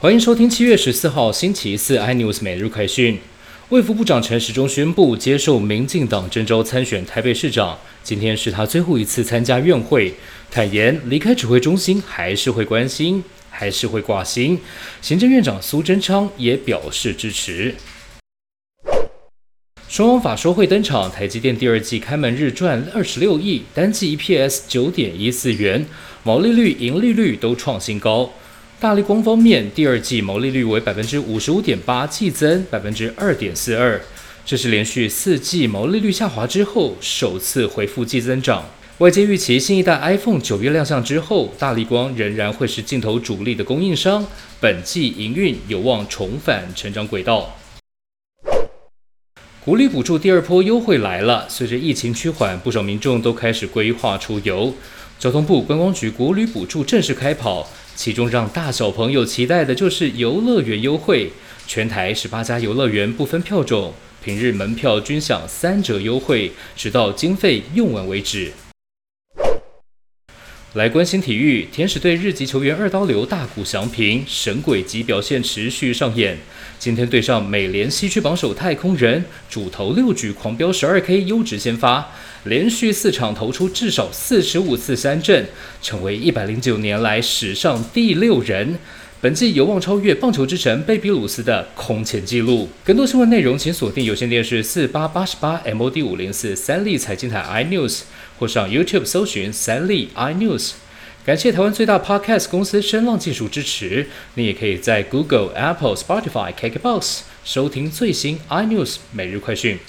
欢迎收听七月十四号星期四 iNews 每日快讯。卫福部长陈时中宣布接受民进党征召参选台北市长，今天是他最后一次参加院会，坦言离开指挥中心还是会关心，还是会挂心。行政院长苏贞昌也表示支持。双方法说会登场，台积电第二季开门日赚二十六亿，单季 EPS 九点一四元，毛利率、盈利率都创新高。大力光方面，第二季毛利率为百分之五十五点八，季增百分之二点四二，这是连续四季毛利率下滑之后首次恢复季增长。外界预期新一代 iPhone 九月亮相之后，大力光仍然会是镜头主力的供应商，本季营运有望重返成长轨道。国旅补助第二波优惠来了，随着疫情趋缓，不少民众都开始规划出游。交通部观光局国旅补助正式开跑。其中让大小朋友期待的就是游乐园优惠，全台十八家游乐园不分票种，平日门票均享三折优惠，直到经费用完为止。来关心体育，天使队日籍球员二刀流大谷翔平神鬼级表现持续上演，今天对上美联西区榜首太空人，主投六局狂飙十二 K 优质先发。连续四场投出至少四十五次三振，成为一百零九年来史上第六人。本季有望超越棒球之神贝比鲁斯的空前纪录。更多新闻内容，请锁定有线电视四八八十八 MOD 五零四三立财经台 iNews，或上 YouTube 搜寻三立 iNews。感谢台湾最大 Podcast 公司声浪技术支持。你也可以在 Google、Apple、Spotify、KKBox 收听最新 iNews 每日快讯。